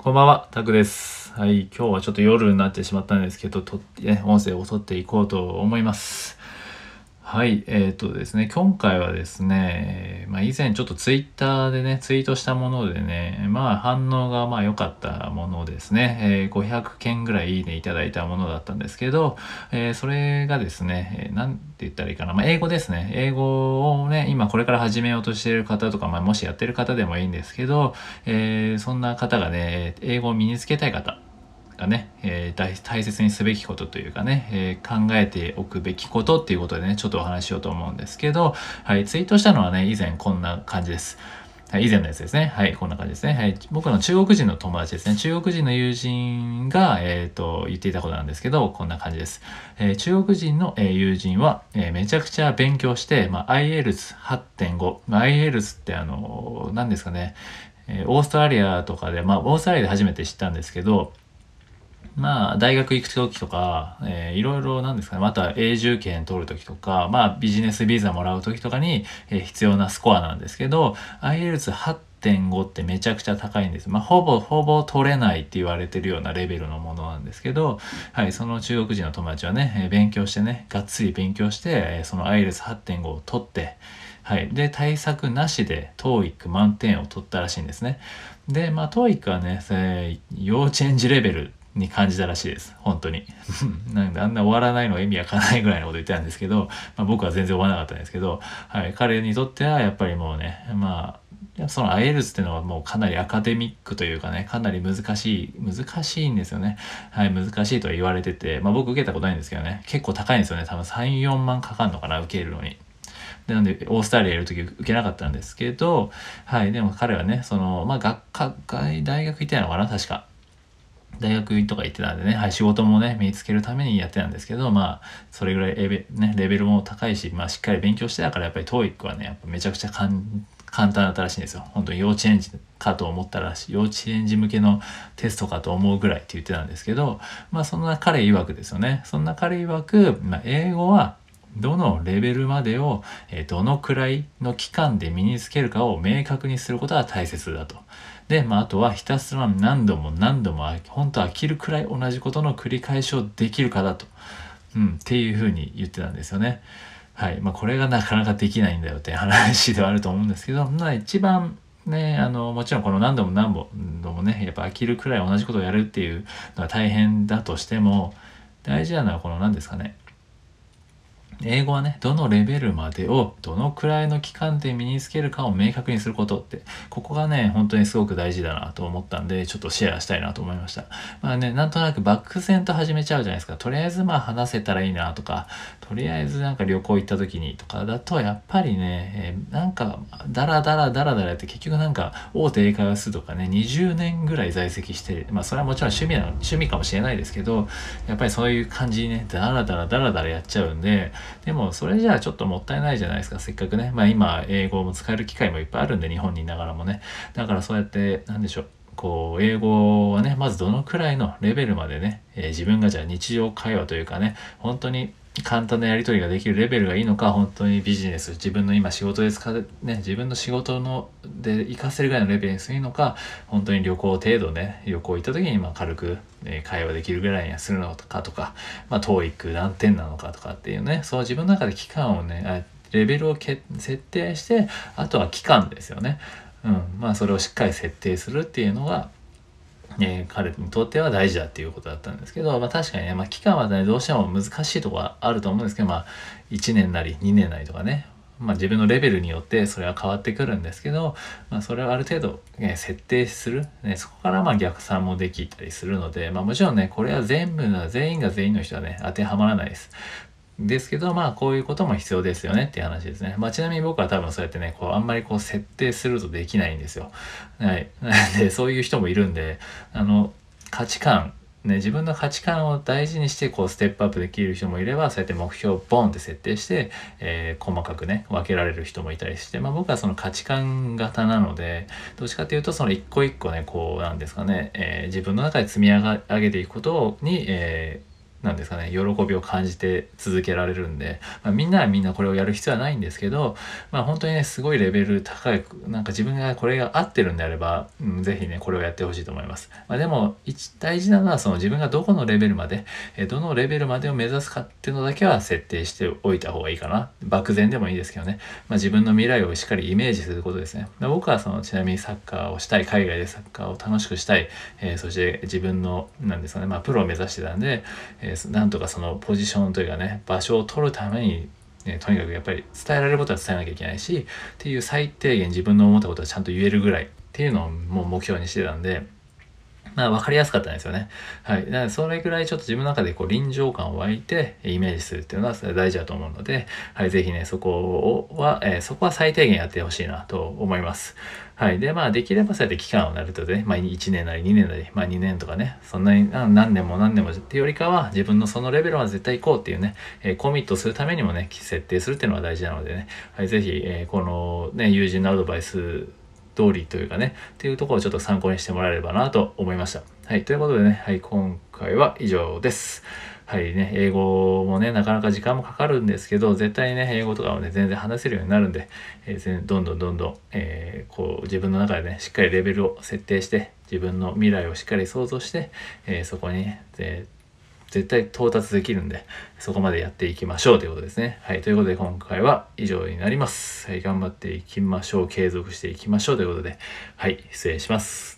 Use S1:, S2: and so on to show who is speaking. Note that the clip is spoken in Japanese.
S1: こんばんは、タクです。はい、今日はちょっと夜になってしまったんですけど、とね、音声を撮っていこうと思います。はい、えっ、とですね、今回はですね、まあ、以前ちょっとツイッターでね、ツイートしたものでね、まあ反応がまあ良かったものですね、えー500件ぐらいいいねいただいたものだったんですけど、えーそれがですね、えーなんて言ったらいいかな、まあ、英語ですね。英語をね、今これから始めようとしている方とか、まあ、もしやってる方でもいいんですけど、えそんな方がね、英語を身につけたい方、がね、えー大切にすべきことというかね、えー考えておくべきことっていうことでね、ちょっとお話ししようと思うんですけど、はい、ツイートしたのはね、以前こんな感じです。はい、以前のやつですね。はい、こんな感じですね。はい、僕の中国人の友達ですね。中国人の友人が、えっ、と、言っていたことなんですけど、こんな感じです。えー中国人の、えー友人は、えめちゃくちゃ勉強して、まあ、IELTS8.5。IELTS ってあの、何ですかね、えオーストラリアとかで、まあ、オーストラリアで初めて知ったんですけど、まあ、大学行く時とか、えーいろいろなんですかね、また永住権取る時とか、まあ、ビジネスビザもらう時とかに、えー必要なスコアなんですけど、IELTS8.5 ってめちゃくちゃ高いんです。まあ、ほぼ、ほぼ取れないって言われてるようなレベルのものなんですけど、はい、その中国人の友達はね、えー勉強してね、がっつり勉強して、えーその IELTS8.5 を取って、はい。で、対策なしで TOEIC 満点を取ったらしいんですね。で、まあ TOEIC はね、えー幼稚園児レベルに感じたらしいです。本当に。なんであんな終わらないのが意味わかんないぐらいのこと言ってたんですけど、まあ、僕は全然終わらなかったんですけど、はい。彼にとってはやっぱりもうね、まあ、その IELTS っていうのはもうかなりアカデミックというかね、かなり難しい、難しいんですよね。はい、難しいとは言われてて、まあ僕受けたことないんですけどね、結構高いんですよね。多分3、4万かかんのかな、受けるのに。でなんで、オーストラリアいる時受けなかったんですけど、はい、でも彼はね、その、まあ学科、大学行ってたのかな、確か。大学とか行ってたんでね、はい、仕事もね、身につけるためにやってたんですけど、まあ、それぐらいレベ,、ね、レベルも高いし、まあ、しっかり勉強してたから、やっぱり TOEIC はね、やっぱめちゃくちゃ簡単だったらしいんですよ。本当に幼稚園児かと思ったらしい、幼稚園児向けのテストかと思うぐらいって言ってたんですけど、まあ、そんな彼曰くですよね。そんな彼曰く、まあ、英語は、どのレベルまでを、どのくらいの期間で身につけるかを明確にすることが大切だと。で、まあ、あとはひたすら何度も何度も、本当飽きるくらい同じことの繰り返しをできるかだと。うん、っていうふうに言ってたんですよね。はい。まあ、これがなかなかできないんだよって話ではあると思うんですけど、まあ、一番ね、あの、もちろんこの何度も何度もね、やっぱ飽きるくらい同じことをやるっていうのは大変だとしても、大事なのはこの何ですかね。英語はね、どのレベルまでをどのくらいの期間で身につけるかを明確にすることって、ここがね、本当にすごく大事だなと思ったんで、ちょっとシェアしたいなと思いました。まあね、なんとなく漠然と始めちゃうじゃないですか。とりあえずまあ話せたらいいなとか、とりあえずなんか旅行行った時にとかだと、やっぱりね、えーなんか、ダラダラダラダラって結局なんか、大手英会話数とかね、20年ぐらい在籍して、まあそれはもちろん趣味な、趣味かもしれないですけど、やっぱりそういう感じにね、ダラダラダラダラやっちゃうんで、でもそれじゃあちょっともったいないじゃないですか、せっかくね。まあ今、英語も使える機会もいっぱいあるんで、日本にいながらもね。だからそうやって、何でしょう。こう、英語はね、まずどのくらいのレベルまでね、えー自分がじゃあ日常会話というかね、本当に簡単なやり取りができるレベルがいいのか、本当にビジネス、自分の今仕事で使う、ね、自分の仕事ので活かせるぐらいのレベルにするのか、本当に旅行程度ね、旅行行った時にまあ軽く、え会話できるぐらいにするのかとか、まあ TOEIC 何点なのかとかっていうね、そう自分の中で期間をね、レベルをけ設定して、あとは期間ですよね。うん。まあそれをしっかり設定するっていうのが、えー彼にとっては大事だっていうことだったんですけど、まあ確かにね、まあ期間はね、どうしても難しいとこはあると思うんですけど、まあ1年なり2年なりとかね、まあ自分のレベルによってそれは変わってくるんですけど、まあそれをある程度、ね、設定する、ね、そこからまあ逆算もできたりするので、まあもちろんね、これは全部の、全員が全員の人はね、当てはまらないです。ですけど、まあ、こういうことも必要ですよねっていう話ですね。まあ、ちなみに僕は多分そうやってね、こう、あんまりこう、設定するとできないんですよ。はい。な んで、そういう人もいるんで、あの、価値観、ね、自分の価値観を大事にして、こう、ステップアップできる人もいれば、そうやって目標をボンって設定して、えー細かくね、分けられる人もいたりして、まあ、僕はその価値観型なので、どっちかというと、その一個一個ね、こう、なんですかね、えー自分の中で積み上げていくことに、えーなんですかね、喜びを感じて続けられるんで、まあ、みんなはみんなこれをやる必要はないんですけど、まあ本当にね、すごいレベル高い、なんか自分がこれが合ってるんであれば、うん、ぜひね、これをやってほしいと思います。まあ、でも、大事なのはその自分がどこのレベルまで、えどのレベルまでを目指すかっていうのだけは設定しておいた方がいいかな。漠然でもいいですけどね。まあ、自分の未来をしっかりイメージすることですね。まあ、僕はその、ちなみにサッカーをしたい、海外でサッカーを楽しくしたい、えー、そして自分の、なんですかね、まあ、プロを目指してたんで、えー、なんとかそのポジションというかね場所を取るためにね、とにかくやっぱり伝えられることは伝えなきゃいけないしっていう最低限自分の思ったことはちゃんと言えるぐらいっていうのをもう目標にしてたんでまあ分かりやすかったんですよね。はい。なのでそれぐらいちょっと自分の中でこう臨場感を湧いてイメージするっていうのは大事だと思うので、はい。ぜひね、そこは、えー、そこは最低限やってほしいなと思います。はい。で、まあできればそうやって期間をなるとね、まあ1年なり2年なり、まあ2年とかね、そんなに何年も何年もっていうよりかは自分のそのレベルは絶対行こうっていうね、えー、コミットするためにもね、設定するっていうのは大事なのでね、はい。ぜひ、えー、このね、友人のアドバイス通りというかね、っていうところをちょっと参考にしてもらえればなと思いました。はい、ということでね、はい、今回は以上です。はいね、英語もね、なかなか時間もかかるんですけど、絶対ね、英語とかもね、全然話せるようになるんで、えー、どんどんどんどん、えー、こう、自分の中でね、しっかりレベルを設定して、自分の未来をしっかり想像して、えー、そこにね、絶対到達できるんで、そこまでやっていきましょうということですね。はい。ということで今回は以上になります。はい。頑張っていきましょう。継続していきましょうということで、はい。失礼します。